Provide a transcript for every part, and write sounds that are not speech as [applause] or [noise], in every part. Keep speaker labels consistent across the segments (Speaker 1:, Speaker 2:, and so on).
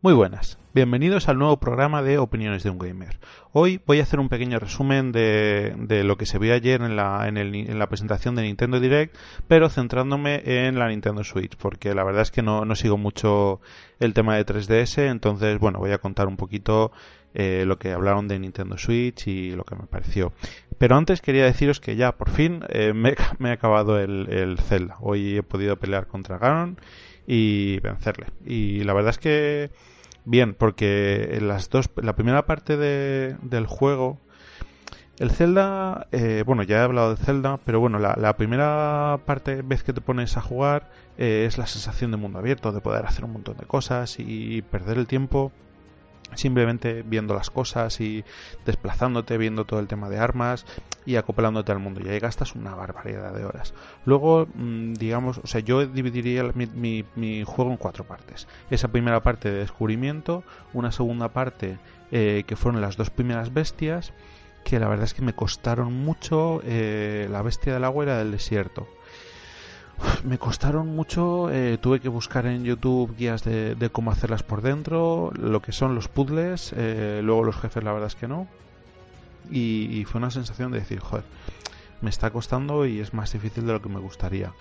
Speaker 1: Muy buenas, bienvenidos al nuevo programa de Opiniones de un Gamer. Hoy voy a hacer un pequeño resumen de, lo que se vio ayer en la, en, la, presentación de Nintendo Direct, pero centrándome en la Nintendo Switch, porque la verdad es que no, sigo mucho el tema de 3DS, entonces bueno, voy a contar un poquito eh, lo que hablaron de Nintendo Switch y lo que me pareció. Pero antes quería deciros que ya por fin eh, me, [laughs] he acabado el, el Zelda. Hoy he podido pelear contra Ganon y vencerle. Y la verdad es que bien, porque en las dos, la primera parte de, del juego, el Zelda, eh, bueno, ya he hablado de Zelda, pero bueno, la, primera parte, vez que te pones a jugar, eh, es la sensación de mundo abierto, de poder hacer un montón de cosas y perder el tiempo simplemente viendo las cosas y desplazándote, viendo todo el tema de armas y acoplándote al mundo. Y ahí gastas una barbaridad de horas. Luego, mm, digamos, o sea, yo dividiría mi, mi, juego en cuatro partes. Esa primera parte de descubrimiento, una segunda parte eh, que fueron las dos primeras bestias, que la verdad es que me costaron mucho eh, la bestia del agua y la del desierto me costaron mucho, eh, tuve que buscar en YouTube guías de, cómo hacerlas por dentro, lo que son los puzzles, eh, luego los jefes la verdad es que no. Y, fue una sensación de decir, joder, me está costando y es más difícil de lo que me gustaría.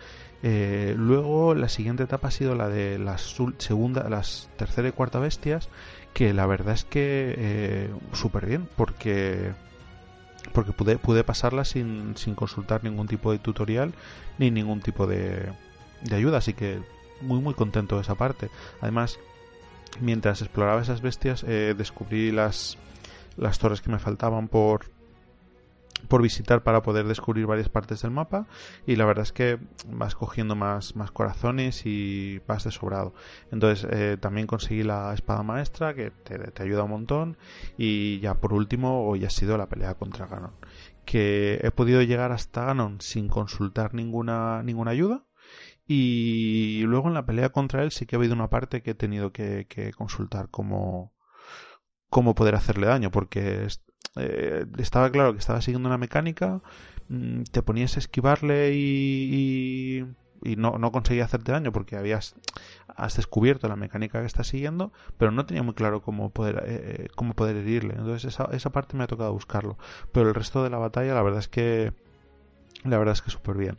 Speaker 1: Eh, luego la siguiente etapa ha sido la de las segunda, las tercera y cuarta bestias, que la verdad es que súper bien, porque porque pude, pude pasarla sin, sin consultar ningún tipo de tutorial ni ningún tipo de, de ayuda, así que muy muy contento de esa parte. Además, mientras exploraba esas bestias, eh, descubrí las, las torres que me faltaban por, por visitar para poder descubrir varias partes del mapa y la verdad es que vas cogiendo más, más corazones y vas de sobrado. Entonces eh, también conseguí la espada maestra que te, ayuda un montón y ya por último hoy ha sido la pelea contra Ganon. Que he podido llegar hasta Ganon sin consultar ninguna, ninguna ayuda y luego en la pelea contra él sí que ha habido una parte que he tenido que, que consultar cómo, cómo poder hacerle daño porque eh, estaba claro que estaba siguiendo una mecánica, mm, te ponías a esquivarle y, y, no, no, conseguía hacerte daño porque habías has descubierto la mecánica que estás siguiendo, pero no tenía muy claro cómo poder, eh, eh, cómo poder herirle. Entonces esa, esa parte me ha tocado buscarlo. Pero el resto de la batalla, la verdad es que la verdad es que súper bien.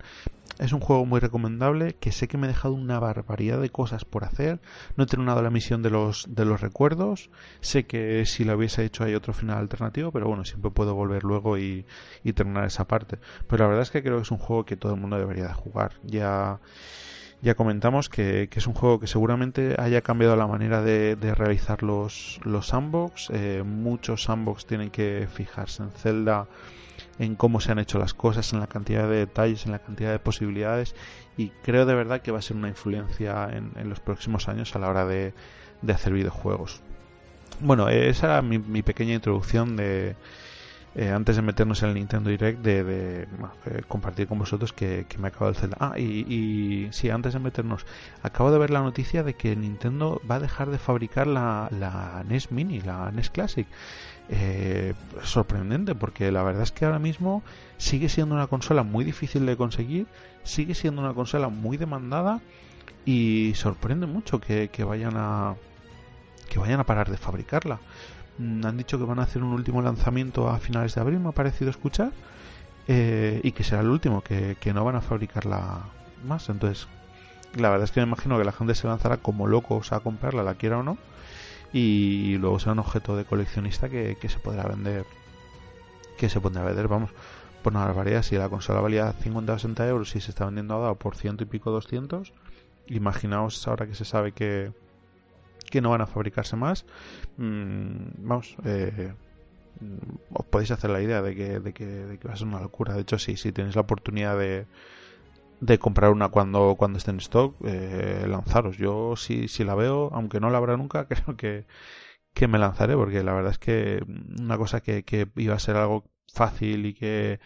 Speaker 1: Es un juego muy recomendable que sé que me he dejado una barbaridad de cosas por hacer. No he terminado la misión de los, de los recuerdos. Sé que si la hubiese hecho hay otro final alternativo, pero bueno, siempre puedo volver luego y, y terminar esa parte. Pero la verdad es que creo que es un juego que todo el mundo debería de jugar. Ya ya comentamos que, que, es un juego que seguramente haya cambiado la manera de, de realizar los, los sandbox. Eh, muchos sandbox tienen que fijarse en Zelda en cómo se han hecho las cosas, en la cantidad de detalles, en la cantidad de posibilidades y creo de verdad que va a ser una influencia en, los próximos años a la hora de, hacer videojuegos. Bueno, esa era mi, pequeña introducción de, eh, antes de meternos en el Nintendo Direct, de, compartir con vosotros que, me acabo de Zelda. Ah, y, y, sí, antes de meternos, acabo de ver la noticia de que Nintendo va a dejar de fabricar la NES Mini, la NES Classic eh, sorprendente porque la verdad es que ahora mismo sigue siendo una consola muy difícil de conseguir, sigue siendo una consola muy demandada y sorprende mucho que, vayan a que vayan a parar de fabricarla. Mm, han dicho que van a hacer un último lanzamiento a finales de abril, me ha parecido escuchar, eh, y que será el último, que, que no van a fabricarla más. Entonces, la verdad es que me imagino que la gente se lanzará como locos a comprarla, la quiera o no y luego será un objeto de coleccionista que, se podrá vender que se podrá vender vamos por una barbaridad. Si la consola valía 50 o 60 euros y se está vendiendo ahora por ciento y pico 200 imaginaos ahora que se sabe que que no van a fabricarse más mm, vamos eh, os podéis hacer la idea de que, de que, de que va a ser una locura. De hecho sí si tenéis la oportunidad de de comprar una cuando, cuando esté en stock, eh, lanzaros. Yo si, si la veo, aunque no la habrá nunca, [laughs] creo que, que me lanzaré, porque la verdad es que una cosa que, que iba a ser algo fácil y que,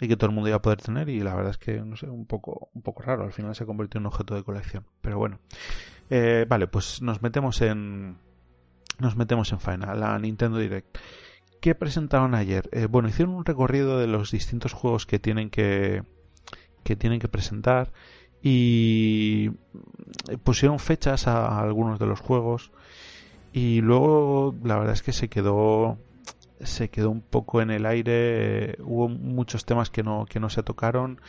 Speaker 1: y que todo el mundo iba a poder tener, y la verdad es que, no sé, un poco, un poco raro, al final se convirtió en un objeto de colección. Pero bueno, eh, vale, pues nos metemos en, nos metemos en faena, la Nintendo Direct. ¿Qué presentaron ayer? Eh, bueno, hicieron un recorrido de los distintos juegos que tienen que, que tienen que presentar y pusieron fechas a, algunos de los juegos Y luego la verdad es que se quedó se quedó un poco en el aire, hubo muchos temas que no, que no se tocaron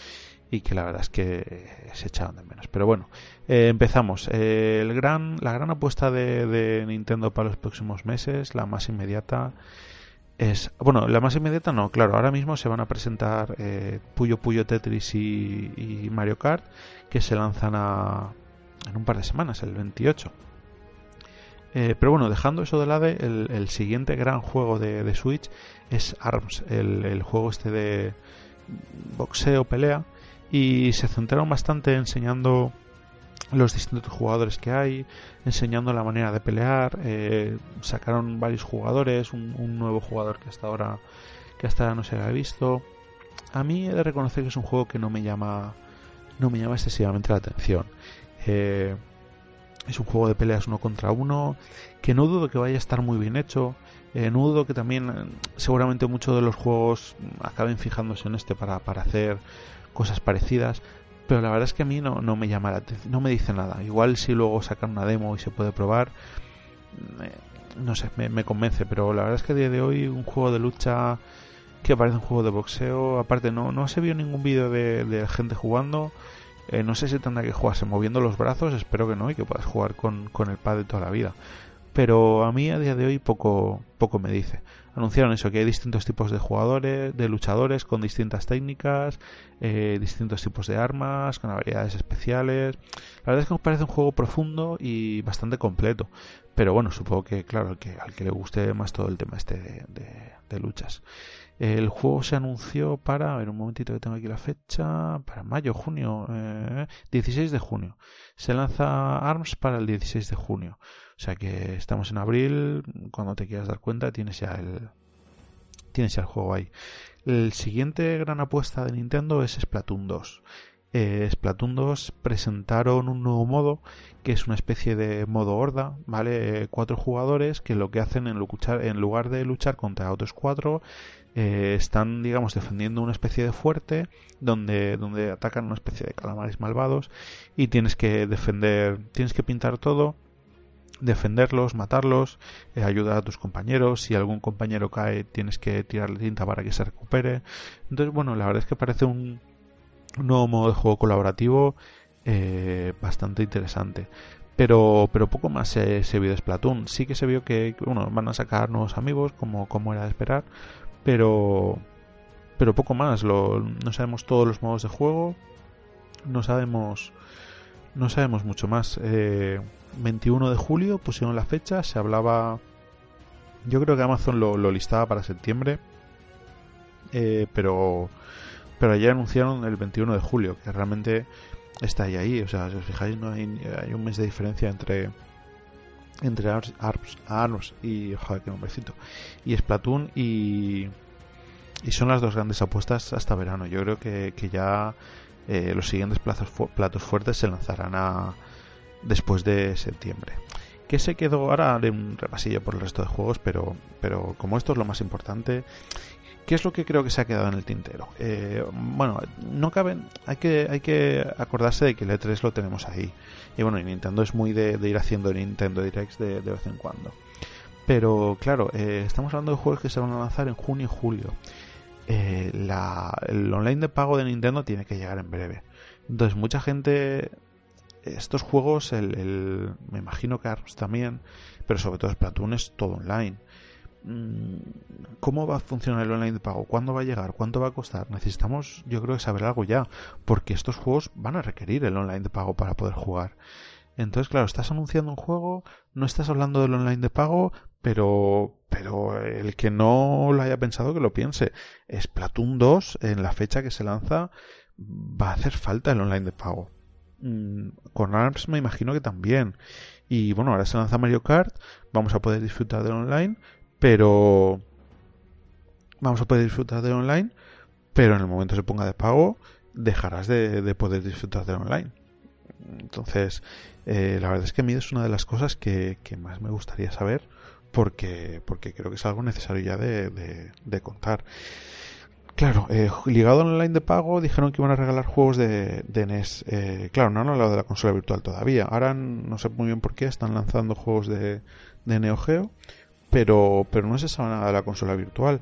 Speaker 1: y que la verdad es que se echaron de menos. Pero bueno, eh, empezamos. Eh, el gran, la gran apuesta de, Nintendo para los próximos meses, la más inmediata, es... Bueno, la más inmediata no, claro, ahora mismo se van a presentar eh, Puyo Puyo Tetris y, Mario Kart, que se lanzan a, en un par de semanas, el 28. pero bueno, dejando eso de lado, el, siguiente gran juego de, Switch es ARMS, el, el, juego este de boxeo, pelea, y se centraron bastante enseñando los distintos jugadores que hay, enseñando la manera de pelear, eh, sacaron varios jugadores, un, nuevo jugador que hasta ahora que hasta ahora no se había visto. A mí he de reconocer que es un juego que no me llama no me llama excesivamente la atención. Eh, es un juego de peleas uno contra uno que no dudo que vaya a estar muy bien hecho. Eh, no dudo que también seguramente muchos de los juegos acaben fijándose en este para, para hacer cosas parecidas, pero la verdad es que a mí no, no me llama la atención, no me dice nada. Igual si luego sacan una demo y se puede probar, no sé, me, convence, pero la verdad es que a día de hoy un juego de lucha que parece un juego de boxeo, aparte no, no se vio ningún vídeo de, gente jugando, eh, no sé si tendrá que jugarse moviendo los brazos, espero que no, y que puedas jugar con, con el pad de toda la vida. Pero a mí a día de hoy poco, poco me dice anunciaron eso, que hay distintos tipos de jugadores, de luchadores con distintas técnicas, eh, distintos tipos de armas, con habilidades especiales. La verdad es que me parece un juego profundo y bastante completo. Pero bueno, supongo que, claro, que, al que le guste más todo el tema este de, luchas. El juego se anunció para, a ver un momentito que tengo aquí la fecha, para mayo, junio, eh, 16 de junio. Se lanza ARMS para el 16 de junio. O sea que estamos en abril, cuando te quieras dar cuenta tienes ya el tienes ya el juego ahí. El siguiente gran apuesta de Nintendo es Splatoon 2. Eh, Splatoon 2 presentaron un nuevo modo que es una especie de modo horda, ¿vale? Eh, cuatro jugadores que lo que hacen en, luchar, en lugar de luchar contra otros cuatro eh, están, digamos, defendiendo una especie de fuerte donde, donde atacan una especie de calamares malvados y tienes que defender, tienes que pintar todo defenderlos, matarlos, eh, ayudar a tus compañeros. Si algún compañero cae, tienes que tirarle tinta para que se recupere. Entonces, bueno, la verdad es que parece un, nuevo modo de juego colaborativo eh, bastante interesante. Pero, pero poco más se, vio de Splatoon. Sí que se vio que bueno, van a sacar nuevos amigos, como, como era de esperar, pero, pero poco más. Lo, no sabemos todos los modos de juego, no sabemos, no sabemos mucho más. Eh, 21 de julio pusieron la fecha, se hablaba... Yo creo que Amazon lo, listaba para septiembre, eh, pero, pero ayer anunciaron el 21 de julio, que realmente está ahí, ahí. O sea, si os fijáis, no hay, un mes de diferencia entre entre Arms, Arms, y joder, qué nombrecito y Splatoon y y son las dos grandes apuestas hasta verano. Yo creo que, que ya eh, los siguientes platos fuertes se lanzarán a, después de septiembre. ¿Qué se quedó? Ahora haré un repasillo por el resto de juegos, pero, pero como esto es lo más importante, ¿qué es lo que creo que se ha quedado en el tintero? Eh, bueno, no caben, hay que, hay que acordarse de que el E3 lo tenemos ahí. Y bueno, y Nintendo es muy de, ir haciendo Nintendo Directs de, vez en cuando. Pero claro, eh, estamos hablando de juegos que se van a lanzar en junio y julio. Eh, el online de pago de Nintendo tiene que llegar en breve. Entonces mucha gente estos juegos, el, me imagino que ARMS también, pero sobre todo Splatoon es todo online. Mm, ¿Cómo va a funcionar el online de pago? ¿Cuándo va a llegar? ¿Cuánto va a costar? Necesitamos, yo creo, saber algo ya, porque estos juegos van a requerir el online de pago para poder jugar. Entonces, claro, estás anunciando un juego, no estás hablando del online de pago, pero, pero el que no lo haya pensado que lo piense. Splatoon 2, en la fecha que se lanza, va a hacer falta el online de pago. Mm, con ARMS me imagino que también. Y bueno, ahora se lanza Mario Kart, vamos a poder disfrutar del online, pero vamos a poder disfrutar del online, pero en el momento que se ponga de pago, dejarás de, poder disfrutar del online. Entonces, eh, la verdad es que a mí es una de las cosas que, más me gustaría saber porque, porque creo que es algo necesario ya de, de contar. Claro, eh, ligado al online de pago, dijeron que iban a regalar juegos de, de NES. Eh, claro, no han hablado de la consola virtual todavía. Ahora no sé muy bien por qué están lanzando juegos de, de Neo Geo, pero, pero no se sabe nada de la consola virtual.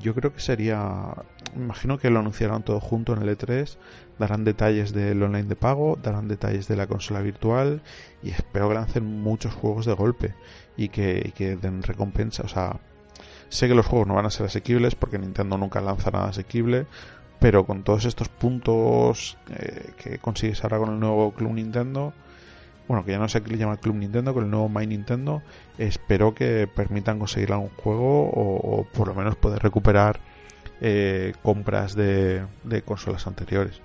Speaker 1: Yo creo que sería. Imagino que lo anunciarán todo junto en el E3. Darán detalles del online de pago, darán detalles de la consola virtual y espero que lancen muchos juegos de golpe y que, y que den recompensa. O sea, Sé que los juegos no van a ser asequibles porque Nintendo nunca lanza nada asequible, pero con todos estos puntos eh, que consigues ahora con el nuevo Club Nintendo, bueno, que ya no sé qué le llama Club Nintendo, con el nuevo My Nintendo, espero que permitan conseguir algún juego o, por lo menos poder recuperar eh, compras de, consolas anteriores.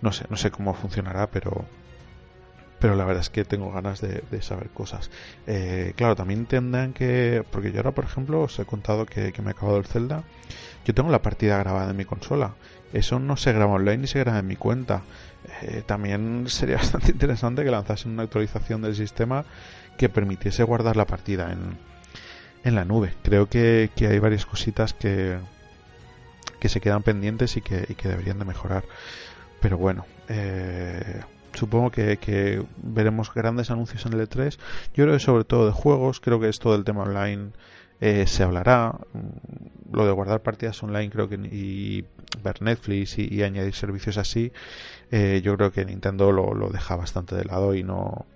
Speaker 1: No sé, no sé cómo funcionará, pero pero la verdad es que tengo ganas de, saber cosas. Eh, claro, también tendrán que, porque yo ahora, por ejemplo, os he contado que, me he acabado el Zelda, yo tengo la partida grabada en mi consola. Eso no se graba online ni se graba en mi cuenta. Eh, también sería [laughs] bastante interesante que lanzasen una actualización del sistema que permitiese guardar la partida en, en la nube. Creo que, hay varias cositas que, que se quedan pendientes y que, que deberían de mejorar. Pero bueno, eh, supongo que, veremos grandes anuncios en el E3. Yo creo que sobre todo de juegos, creo que esto del tema online eh, se hablará. Mm, lo de guardar partidas online creo que y ver Netflix y, añadir servicios así, eh, yo creo que Nintendo lo, deja bastante de lado y no,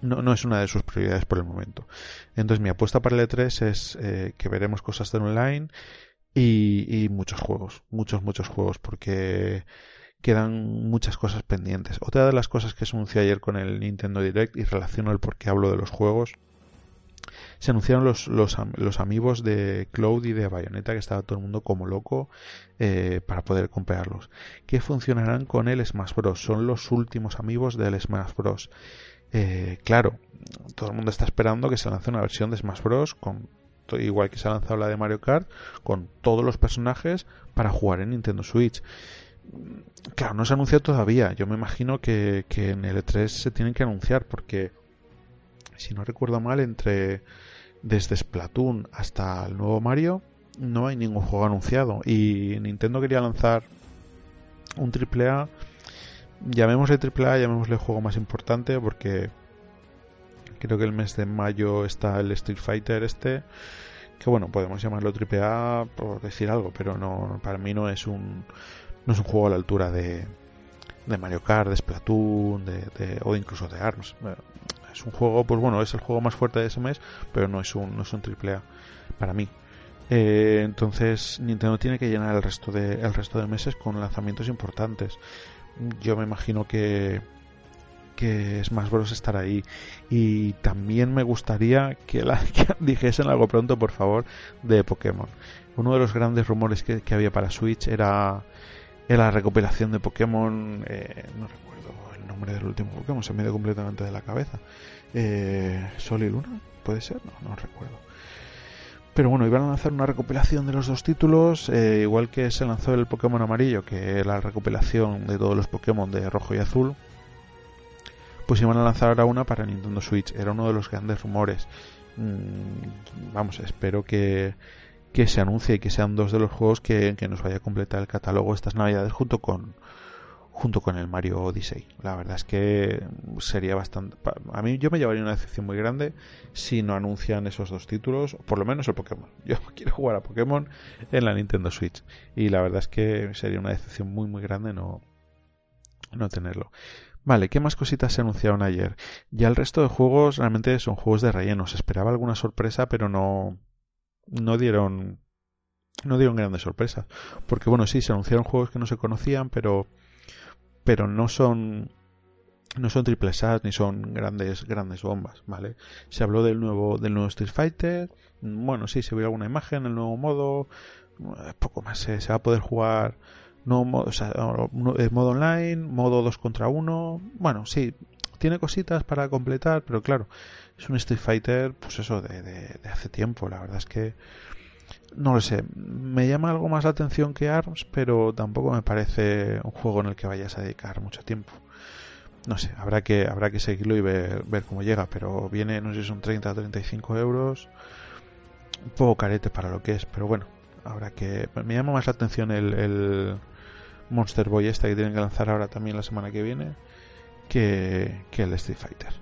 Speaker 1: no, no es una de sus prioridades por el momento. Entonces mi apuesta para el E3 es eh, que veremos cosas de online y, y muchos juegos, muchos, muchos juegos, porque quedan muchas cosas pendientes. Otra de las cosas que se anunció ayer con el Nintendo Direct y relaciono el por qué hablo de los juegos, se anunciaron los, los, los amigos de Cloud y de Bayonetta que estaba todo el mundo como loco eh, para poder comprarlos. Que funcionarán con el Smash Bros. Son los últimos amigos del Smash Bros. Eh, claro, todo el mundo está esperando que se lance una versión de Smash Bros. con igual que se ha lanzado la de Mario Kart, con todos los personajes para jugar en Nintendo Switch. Claro, no se ha anunciado todavía. Yo me imagino que, en el E3 se tienen que anunciar porque, si no recuerdo mal, entre desde Splatoon hasta el nuevo Mario no hay ningún juego anunciado. Y Nintendo quería lanzar un AAA, llamémosle AAA, llamémosle juego más importante porque creo que el mes de mayo está el Street Fighter este que bueno podemos llamarlo AAA por decir algo pero no para mí no es un no es un juego a la altura de, de Mario Kart, de Splatoon, de, o incluso de ARMS. Es un juego, pues bueno, es el juego más fuerte de ese mes, pero no es un, no es un AAA para mí. Eh, entonces Nintendo tiene que llenar el resto de el resto de meses con lanzamientos importantes. Yo me imagino que que Smash Bros estará ahí y también me gustaría que, [laughs] que dijesen algo pronto por favor de Pokémon uno de los grandes rumores que, que había para Switch era la recopilación de Pokémon, eh, no recuerdo el nombre del último Pokémon, se me dio completamente de la cabeza. Eh, Sol y Luna, puede ser, no, no recuerdo. Pero bueno, iban a lanzar una recopilación de los dos títulos, eh, igual que se lanzó el Pokémon amarillo, que era la recopilación de todos los Pokémon de rojo y azul. Pues iban a lanzar ahora una para Nintendo Switch. Era uno de los grandes rumores. Mm, vamos, espero que, que se anuncie y que sean dos de los juegos que, nos vaya a completar el catálogo estas navidades junto con junto con el Mario Odyssey. La verdad es que sería bastante... A mí yo me llevaría una decepción muy grande si no anuncian esos dos títulos, por lo menos el Pokémon. [laughs] Yo quiero jugar a Pokémon en la Nintendo Switch y la verdad es que sería una decepción muy muy grande no, no tenerlo. Vale, ¿qué más cositas se anunciaron ayer? Ya el resto de juegos realmente son juegos de relleno. Se esperaba alguna sorpresa, pero no, no dieron no dieron grandes sorpresas. Porque bueno sí se anunciaron juegos que no se conocían pero pero no son no son triple ni son grandes grandes bombas vale se habló del nuevo del nuevo Street Fighter. Bueno sí se vio alguna imagen el nuevo modo. Eh, poco más se va a poder jugar no modo online modo 2 contra 1 bueno sí tiene cositas para completar pero claro es un Street Fighter, pues eso, de, de, hace tiempo. La verdad es que no lo sé. Me llama algo más la atención que ARMS, pero tampoco me parece un juego en el que vayas a dedicar mucho tiempo. No sé, habrá que, habrá que seguirlo y ver, ver cómo llega, pero viene, no sé si son 30 o 35 euros. Un poco carete para lo que es, pero bueno, habrá que... Me llama más la atención el, el Monster Boy este que tienen que lanzar ahora también la semana que viene que, que el Street Fighter.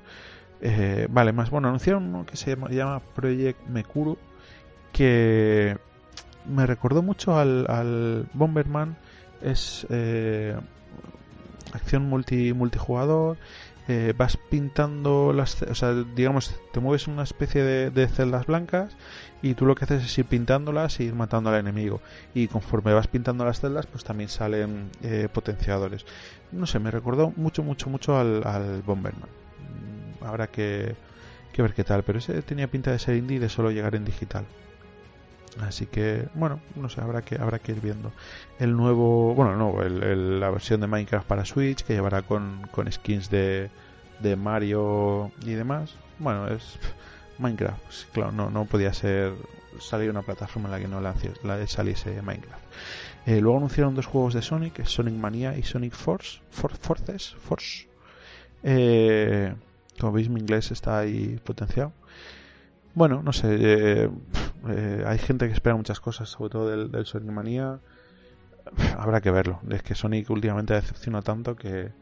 Speaker 1: Eh, vale, más bueno, anunciaron uno que se llama, Project Mekuru, que me recordó mucho al, al Bomberman. Es eh, acción multi, multijugador. Eh, vas pintando las, o sea, digamos, te mueves una especie de, celdas blancas y tú lo que haces es ir pintándolas e ir matando al enemigo. Y conforme vas pintando las celdas, pues también salen potenciadores. No sé, me recordó mucho, mucho, mucho al, al Bomberman habrá que, ver qué tal. Pero ese tenía pinta de ser indie y de solo llegar en digital. Así que, bueno, no sé, habrá que, habrá que ir viendo. El nuevo, bueno, no, la versión de Minecraft para Switch que llevará con, con skins de, de Mario y demás. Bueno, es [laughs] Minecraft, claro, no, no podía ser salir una plataforma en la que no saliese Minecraft. Eh, luego anunciaron dos juegos de Sonic, Sonic Mania y Sonic Force, For, Forces, Force. Eh, como veis, mi inglés está ahí potenciado. Bueno, no sé. Eh, eh, hay gente que espera muchas cosas, sobre todo del, Sonic Manía. Habrá que verlo. Es que Sonic últimamente decepciona tanto que,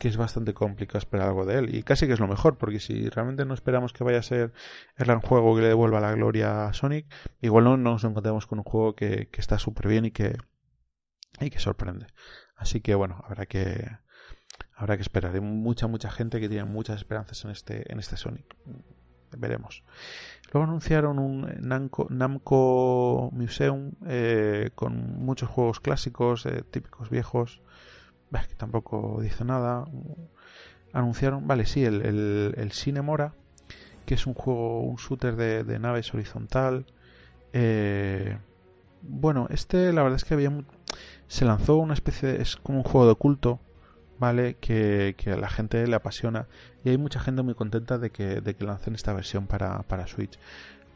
Speaker 1: es bastante complicado esperar algo de él. Y casi que es lo mejor, porque si realmente no esperamos que vaya a ser el gran juego que le devuelva la gloria a Sonic, igual no nos encontramos con un juego que, está súper bien y que, y que sorprende. Así que bueno, habrá que, habrá que esperar. Hay mucha, mucha gente que tiene muchas esperanzas en este, en este Sonic. Veremos. Luego anunciaron un Namco, Museum eh, con muchos juegos clásicos, eh, típicos viejos, que tampoco dice nada. Anunciaron, vale, sí, el, el, el Cinemora, que es un juego, un shooter de, naves horizontal. Eh, bueno, este la verdad es que había se lanzó una especie de, es como un juego de culto ¿vale? Que, a la gente le apasiona y hay mucha gente muy contenta de que, de que lancen esta versión para, para Switch.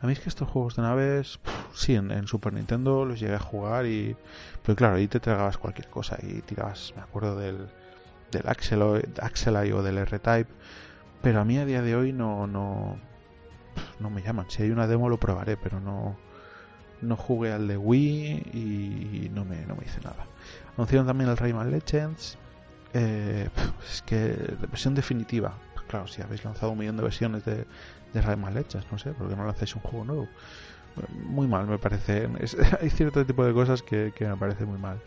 Speaker 1: A mí es que estos juegos de naves, sí, en, Super Nintendo los llegué a jugar y... Pero claro, ahí te tragabas cualquier cosa y tirabas, me acuerdo del, del Axel, Axelite o del R-Type, pero a mí a día de hoy no, no, no me llaman. Si hay una demo lo probaré, pero no, no jugué al de Wii y no me, no me hice nada. Anunciaron también el Rayman Legends, eh, es que versión definitiva. Pues claro, si habéis lanzado un millón de versiones de, de mal hechas, no sé, porque no lanzáis un juego nuevo. Muy mal, me parece. [laughs] hay cierto tipo de cosas que, me parece muy mal.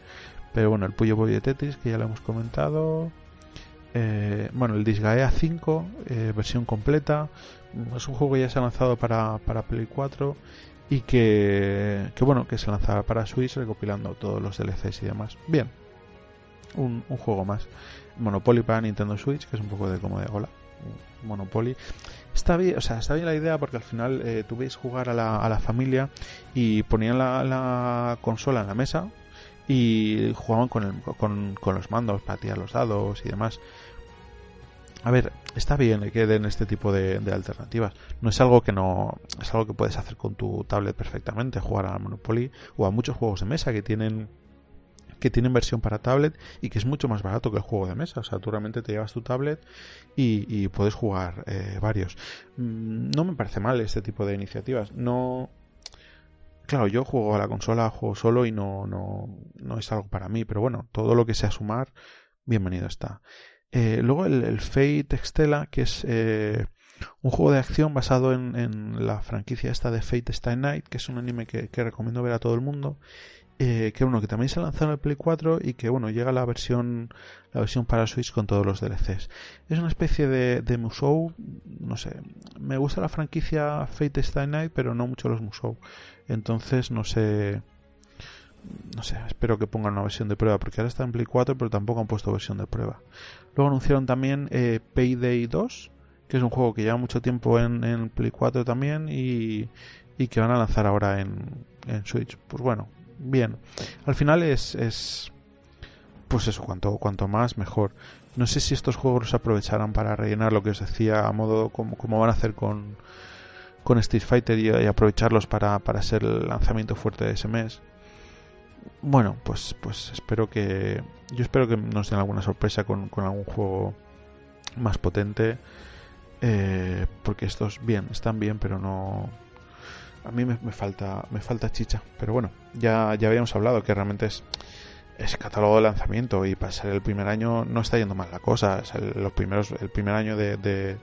Speaker 1: Pero bueno, el Puyo Boy de Tetris, que ya lo hemos comentado. Eh, bueno, el Disgaea 5, eh, versión completa. Es un juego que ya se ha lanzado para, para Play 4 y que, que bueno, que se lanzará para Switch recopilando todos los DLCs y demás. Bien, un, juego más. Monopoly para Nintendo Switch, que es un poco de como de hola. Monopoly. Está bien, o sea, está bien la idea porque al final eh, jugar a la, a la familia y ponían la, la, consola en la mesa y jugaban con, el, con, con, los mandos para tirar los dados y demás. A ver, está bien que den este tipo de, de, alternativas. No es algo que no es algo que puedes hacer con tu tablet perfectamente, jugar a Monopoly o a muchos juegos de mesa que tienen que tienen versión para tablet y que es mucho más barato que el juego de mesa. O sea, tú realmente te llevas tu tablet y, puedes jugar eh, varios. Mm, no me parece mal este tipo de iniciativas. No. Claro, yo juego a la consola, juego solo y no, no, no es algo para mí, pero bueno, todo lo que sea sumar, bienvenido está. Eh, luego el, Fate Extella, que es eh, un juego de acción basado en, la franquicia esta de Fate Stay Night, que es un anime que recomiendo ver a todo el mundo eh, que uno que también se lanzado en el Play 4 y que bueno llega la versión la versión para Switch con todos los DLCs es una especie de, de Musou no sé me gusta la franquicia Fate Stay Night pero no mucho los Musou entonces no sé no sé, espero que pongan una versión de prueba, porque ahora está en Play 4, pero tampoco han puesto versión de prueba. Luego anunciaron también eh, Payday 2, que es un juego que lleva mucho tiempo en, en Play 4 también y, y, que van a lanzar ahora en, en Switch. Pues bueno, bien. Al final es, es pues eso, cuanto, cuanto más mejor. No sé si estos juegos los aprovecharán para rellenar lo que os decía a modo como, como van a hacer con, con Street Fighter y, aprovecharlos para, para ser el lanzamiento fuerte de ese mes. Bueno, pues, pues espero que. Yo espero que nos den alguna sorpresa con, con algún juego más potente. Eh, porque estos bien, están bien, pero no a mí me, falta me falta chicha. Pero bueno, ya, ya habíamos hablado que realmente es, es catálogo de lanzamiento y para ser el primer año no está yendo mal la cosa. el, los primeros, el primer año de,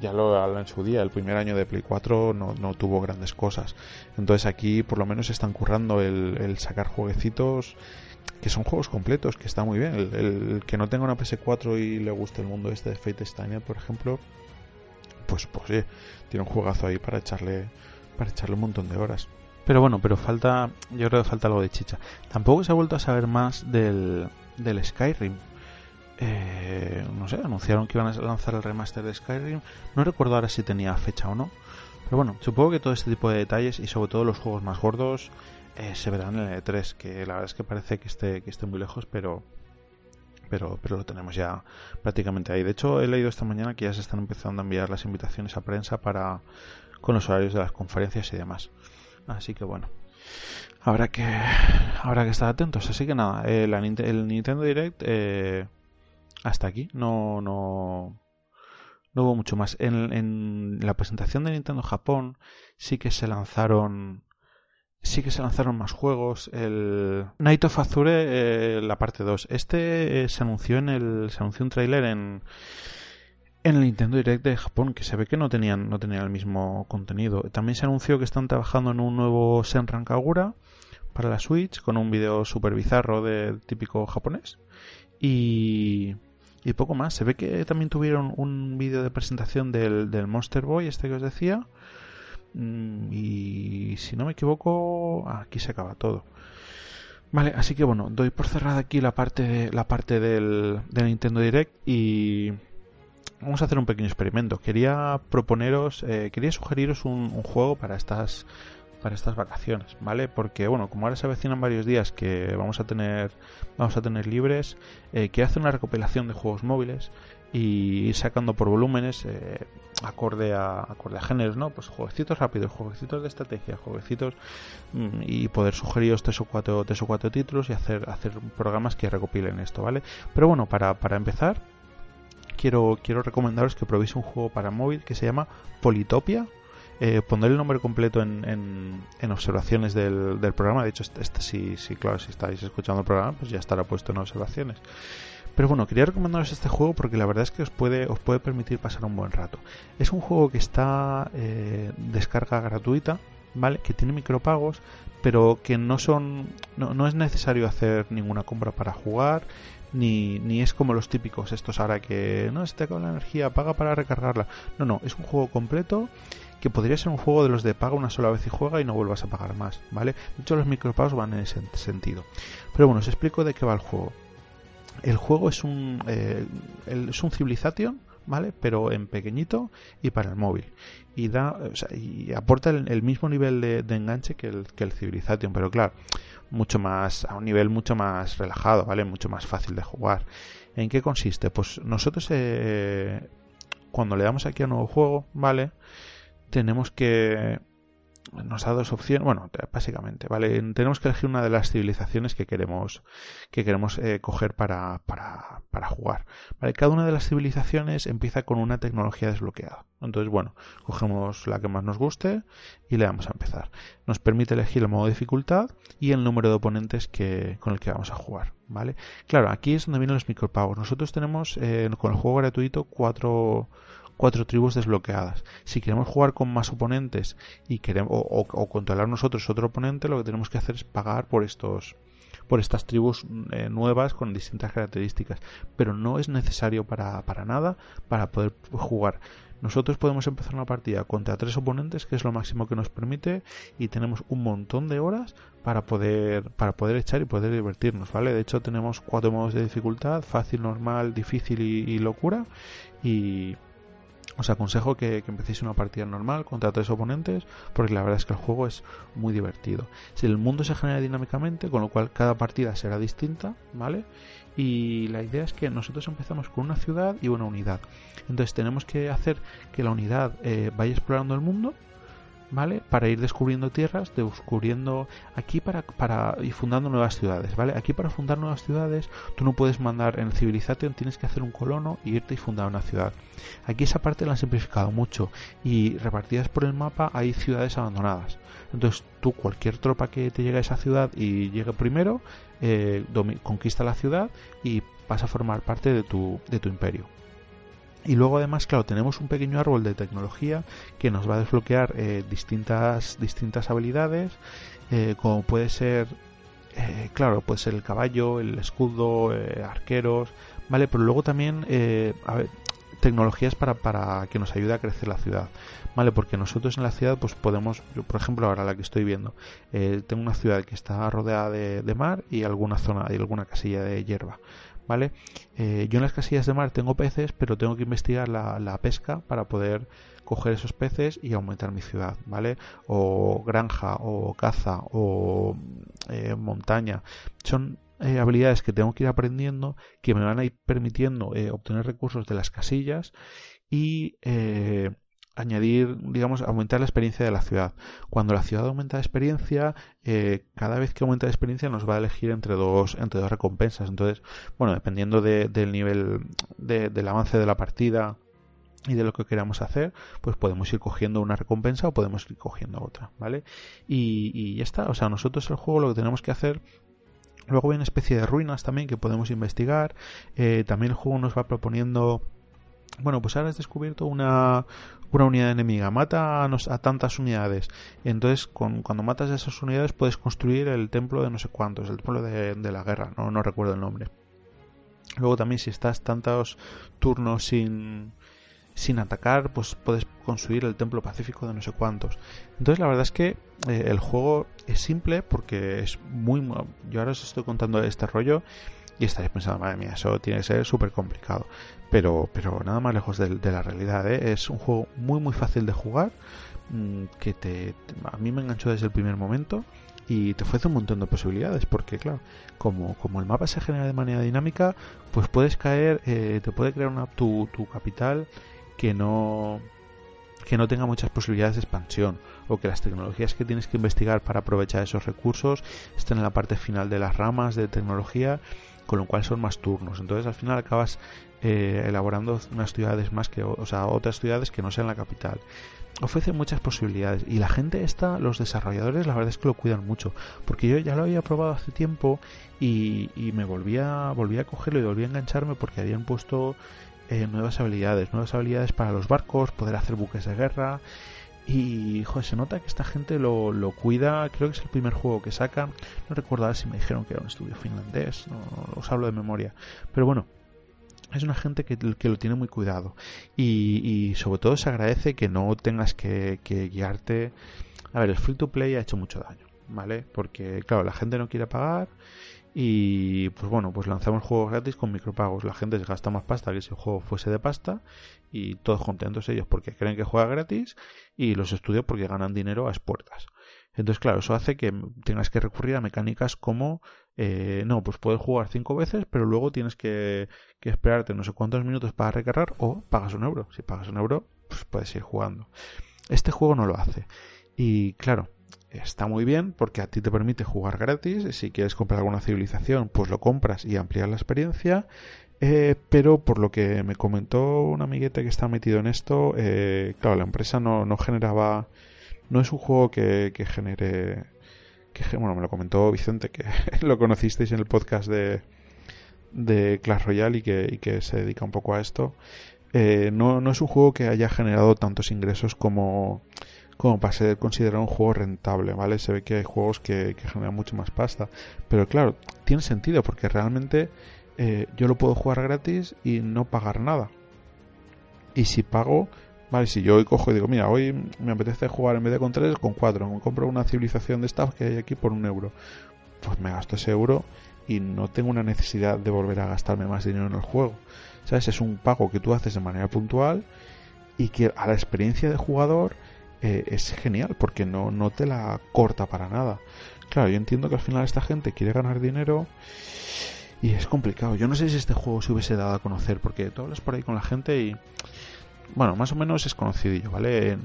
Speaker 1: ya lo hablan en su día, el primer año de Play 4 no, no, tuvo grandes cosas. Entonces aquí por lo menos están currando el, sacar jueguecitos que son juegos completos, que está muy bien. El, que no tenga una PS4 y le guste el mundo este de Fate Steiner, por ejemplo, pues, pues tiene un juegazo ahí para echarle, para echarle un montón de horas. Pero bueno, pero falta, yo creo que falta algo de chicha. Tampoco se ha vuelto a saber más del, del Skyrim. Eh, no sé, anunciaron que iban a lanzar el remaster de Skyrim. No recuerdo ahora si tenía fecha o no. Pero bueno, supongo que todo este tipo de detalles y sobre todo los juegos más gordos eh, se verán en el E3, que la verdad es que parece que esté, que esté muy lejos, pero, pero, pero lo tenemos ya prácticamente ahí. De hecho, he leído esta mañana que ya se están empezando a enviar las invitaciones a prensa para con los horarios de las conferencias y demás. Así que bueno, habrá que habrá que estar atentos. Así que nada, eh, el Nintendo Direct eh, hasta aquí. No, no, no hubo mucho más. En, en la presentación de Nintendo Japón sí que se lanzaron sí que se lanzaron más juegos. El Night of Azure, eh, la parte 2. Este eh, se anunció en el. Se anunció un tráiler en. En el Nintendo Direct de Japón, que se ve que no tenían, no tenían el mismo contenido. También se anunció que están trabajando en un nuevo Senran Kagura para la Switch, con un vídeo super bizarro de típico japonés. Y, y poco más. Se ve que también tuvieron un vídeo de presentación del, del Monster Boy, este que os decía Mm, y si no me equivoco, aquí se acaba todo. Vale, así que bueno, doy por cerrada aquí la parte, de, la parte del, Nintendo Direct y vamos a hacer un pequeño experimento. Quería proponeros, eh, quería sugeriros un, juego para estas para estas vacaciones, ¿vale? Porque bueno, como ahora se avecinan varios días que vamos a tener vamos a tener libres, eh, quiero hacer una recopilación de juegos móviles y ir sacando por volúmenes eh, acorde a acorde a géneros no pues jueguecitos rápidos jueguecitos de estrategia jueguecitos mm, y poder sugeriros tres o cuatro tres o cuatro títulos y hacer hacer programas que recopilen esto vale pero bueno para, para empezar quiero quiero recomendaros que probéis un juego para móvil que se llama Politopia eh, pondré el nombre completo en, en, observaciones del, del, programa. De hecho, este, este, si, si, claro, si estáis escuchando el programa, pues ya estará puesto en observaciones. Pero bueno, quería recomendaros este juego porque la verdad es que os puede, os puede permitir pasar un buen rato. Es un juego que está eh, descarga gratuita, ¿vale? Que tiene micropagos, pero que no son. No, es necesario hacer ninguna compra para jugar. Ni, ni es como los típicos estos ahora que no se te acaba la energía, paga para recargarla. No, no, es un juego completo que podría ser un juego de los de paga una sola vez y juega y no vuelvas a pagar más, ¿vale? De hecho, los micropagos van en ese sentido. Pero bueno, os explico de qué va el juego el juego es un, eh, es un Civilization, ¿vale? Pero en pequeñito y para el móvil. Y da, o sea, y aporta el, mismo nivel de, enganche que el, que el Civilization, pero claro, mucho más, a un nivel mucho más relajado, ¿vale? Mucho más fácil de jugar. ¿En qué consiste? Pues nosotros, eh, cuando le damos aquí a nuevo juego, ¿vale? Tenemos que nos da dos opciones, bueno, básicamente, ¿vale? Tenemos que elegir una de las civilizaciones que queremos, que queremos eh, coger para, para, para, jugar. ¿vale? Cada una de las civilizaciones empieza con una tecnología desbloqueada. Entonces, bueno, cogemos la que más nos guste y le damos a empezar. Nos permite elegir el modo de dificultad y el número de oponentes que, con el que vamos a jugar, ¿vale? Claro, aquí es donde vienen los micropagos. Nosotros tenemos eh, con el juego gratuito cuatro cuatro tribus desbloqueadas. Si queremos jugar con más oponentes y queremos o, controlar nosotros otro oponente, lo que tenemos que hacer es pagar por estos por estas tribus eh, nuevas con distintas características, pero no es necesario para, para nada para poder jugar. Nosotros podemos empezar una partida contra tres oponentes, que es lo máximo que nos permite, y tenemos un montón de horas para poder, para poder echar y poder divertirnos, ¿vale? De hecho, tenemos cuatro modos de dificultad, fácil, normal, difícil y locura, y, os aconsejo que, empecéis una partida normal contra tres oponentes, porque la verdad es que el juego es muy divertido. Si el mundo se genera dinámicamente, con lo cual cada partida será distinta, ¿vale? Y la idea es que nosotros empezamos con una ciudad y una unidad. Entonces tenemos que hacer que la unidad eh, vaya explorando el mundo ¿vale? Para ir descubriendo tierras, descubriendo aquí para, para y fundando nuevas ciudades, ¿vale? Aquí para fundar nuevas ciudades, tú no puedes mandar en Civilization, tienes que hacer un colono y irte y fundar una ciudad. Aquí esa parte la han simplificado mucho y repartidas por el mapa hay ciudades abandonadas. Entonces tú, cualquier tropa que te llegue a esa ciudad y llegue primero, eh, conquista la ciudad y pasa a formar parte de tu, de tu imperio. Y luego además, claro, tenemos un pequeño árbol de tecnología que nos va a desbloquear eh, distintas, distintas habilidades, eh, como puede ser, eh, claro, pues el caballo, el escudo, arqueros, ¿vale? Pero luego también, ver, tecnologías para, para que nos ayude a crecer la ciudad, ¿vale? Porque nosotros en la ciudad, pues podemos, yo, por ejemplo, ahora la que estoy viendo, tengo una ciudad que está rodeada de, de mar y alguna zona, y alguna casilla de hierba. ¿Vale? Eh, yo en las casillas de mar tengo peces, pero tengo que investigar la, pesca para poder coger esos peces y aumentar mi ciudad, ¿vale? O granja, o caza, o eh, montaña. Son eh, habilidades que tengo que ir aprendiendo que me van a ir permitiendo obtener recursos de las casillas y añadir, digamos, aumentar la experiencia de la ciudad. Cuando la ciudad aumenta la experiencia, eh, cada vez que aumenta la experiencia nos va a elegir entre dos, entre dos recompensas. Entonces, bueno, dependiendo del nivel del avance de la partida y de lo que queramos hacer, pues podemos ir cogiendo una recompensa o podemos ir cogiendo otra, ¿vale? Y, ya está. O sea, nosotros el juego lo que tenemos que hacer Luego hay una especie de ruinas también que podemos investigar. Eh, también el juego nos va proponiendo bueno, pues ahora has descubierto una, una unidad enemiga, mata a, tantas unidades. Entonces, cuando matas a esas unidades, puedes construir el templo de no sé cuántos, el templo de, la guerra, no, no recuerdo el nombre. Luego también, si estás tantos turnos sin, sin atacar, pues puedes construir el templo pacífico de no sé cuántos. Entonces, la verdad es que eh, el juego es simple porque es muy. Yo ahora os estoy contando este rollo y estaréis pensando, madre mía, eso tiene que ser súper complicado. Pero, pero nada más lejos de, la realidad, ¿eh? es un juego muy muy fácil de jugar, mm, que te, a mí me enganchó desde el primer momento y te ofrece un montón de posibilidades porque claro como, como el mapa se genera de manera dinámica pues puedes caer eh, te puede crear una, tu, tu capital que no que no tenga muchas posibilidades de expansión o que las tecnologías que tienes que investigar para aprovechar esos recursos estén en la parte final de las ramas de tecnología con lo cual son más turnos. Entonces al final acabas eh, elaborando unas ciudades más que, o sea, otras ciudades que no sean la capital. Ofrece muchas posibilidades y la gente esta, los desarrolladores, la verdad es que lo cuidan mucho, porque yo ya lo había probado hace tiempo y, me volvía, volvía a cogerlo y volvía a engancharme porque habían puesto eh, nuevas habilidades, nuevas habilidades para los barcos, poder hacer buques de guerra y joder, se nota que esta gente lo, lo, cuida. Creo que es el primer juego que saca. No recuerdo si me dijeron que era un estudio finlandés. No, os hablo de memoria. Pero bueno, es una gente que, que lo tiene muy cuidado. Y, y, sobre todo se agradece que no tengas que, que guiarte. A ver, el free to play ha hecho mucho daño. ¿Vale? Porque, claro, la gente no quiere pagar y pues bueno, pues lanzamos juegos gratis con micropagos. La gente se gasta más pasta que si el juego fuese de pasta y todos contentos ellos porque creen que juega gratis y los estudios porque ganan dinero a expuertas. Entonces, claro, eso hace que tengas que recurrir a mecánicas como, eh, no, pues puedes jugar cinco veces, pero luego tienes que, que, esperarte no sé cuántos minutos para recargar o pagas un euro. Si pagas un euro, pues puedes ir jugando. Este juego no lo hace. Y claro, está muy bien porque a ti te permite jugar gratis. Si quieres comprar alguna civilización, pues lo compras y ampliar la experiencia. Eh, pero por lo que me comentó un amiguete que está metido en esto, eh, claro, la empresa no, no, generaba. No es un juego que, genere. Bueno, me lo comentó Vicente, que [laughs] lo conocisteis en el podcast de, de Clash Royale y que, y que se dedica un poco a esto. Eh, no, no es un juego que haya generado tantos ingresos como como para ser considerado un juego rentable, ¿vale? Se ve que hay juegos que, generan mucho más pasta. Pero claro, tiene sentido porque realmente eh, yo lo puedo jugar gratis y no pagar nada. Y si pago, vale, si yo hoy cojo y digo, mira, hoy me apetece jugar en vez de con 3, con 4, me compro una civilización de staff que hay aquí por un euro. Pues me gasto ese euro y no tengo una necesidad de volver a gastarme más dinero en el juego. ¿Sabes? Es un pago que tú haces de manera puntual y que a la experiencia de jugador eh, es genial porque no, no te la corta para nada. Claro, yo entiendo que al final esta gente quiere ganar dinero y es complicado. Yo no sé si este juego se hubiese dado a conocer porque tú hablas por ahí con la gente y bueno, más o menos es conocidillo, ¿vale?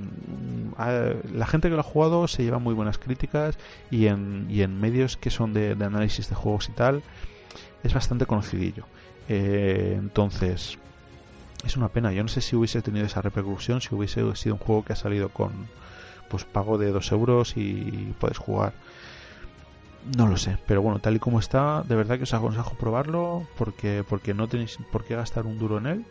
Speaker 1: la gente que lo ha jugado se lleva muy buenas críticas y en, y en medios que son de, análisis de juegos y tal, es bastante conocidillo. Eh, entonces, es una pena. Yo no sé si hubiese tenido esa repercusión, si hubiese sido un juego que ha salido con pues pago de 2 euros y puedes jugar. No lo sé, pero bueno, tal y como está, de verdad que os aconsejo probarlo porque, porque no tenéis por qué gastar un duro en él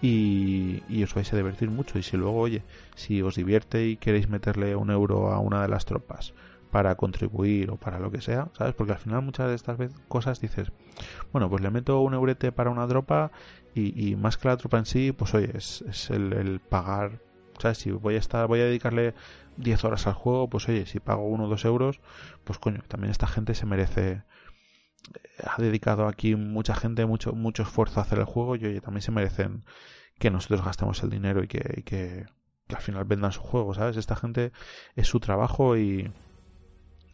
Speaker 1: y, os vais a divertir mucho. Y si luego, oye, si os divierte y queréis meterle un euro a una de las tropas para contribuir o para lo que sea, ¿sabes? Porque al final muchas de estas cosas dices, bueno, pues le meto un eurete para una tropa y, más que la tropa en sí, pues oye, es, el, pagar, ¿sabes? Si voy a estar, voy a dedicarle 10 horas al juego, pues oye, si pago uno o dos euros, pues coño, también esta gente se merece ha dedicado aquí mucha gente mucho mucho esfuerzo a hacer el juego y oye, también se merecen que nosotros gastemos el dinero y que, que, al final vendan su juego, ¿sabes? Esta gente es su trabajo y,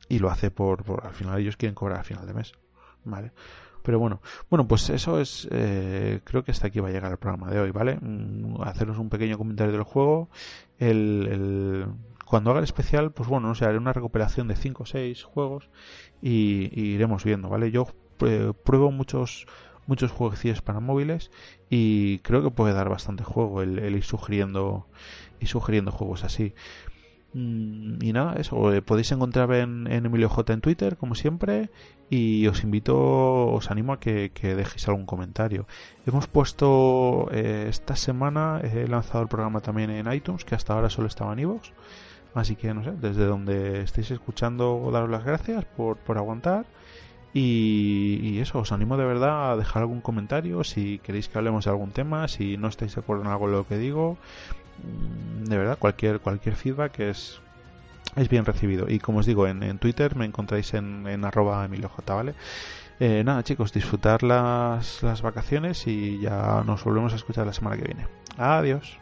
Speaker 1: y lo hace por, por, al final ellos quieren cobrar al final de mes, ¿vale? Pero bueno, bueno, pues eso es, eh, creo que hasta aquí va a llegar el programa de hoy, ¿vale? Mm, haceros un pequeño comentario del juego, el, el cuando haga el especial, pues bueno, no sé, haré una recuperación de 5 o 6 juegos y, iremos viendo, ¿vale? Yo eh, pruebo muchos muchos jueguecillos para móviles y creo que puede dar bastante juego el, ir sugiriendo y sugiriendo juegos así. Mm, y nada, eso, eh, podéis encontrar en, Emilio J en Twitter, como siempre, y os invito, os animo a que, dejéis algún comentario. Hemos puesto eh, esta semana, he lanzado el programa también en iTunes, que hasta ahora solo estaba en iVoox. Así que no sé, desde donde estéis escuchando, daros las gracias por, por aguantar. Y, eso, os animo de verdad a dejar algún comentario si queréis que hablemos de algún tema, si no estáis de acuerdo en algo de lo que digo. De verdad, cualquier, cualquier feedback es, es bien recibido. Y como os digo, en, en Twitter me encontráis en, en arroba emilioj, ¿vale? Eh, nada, chicos, disfrutar las, las vacaciones y ya nos volvemos a escuchar la semana que viene. Adiós.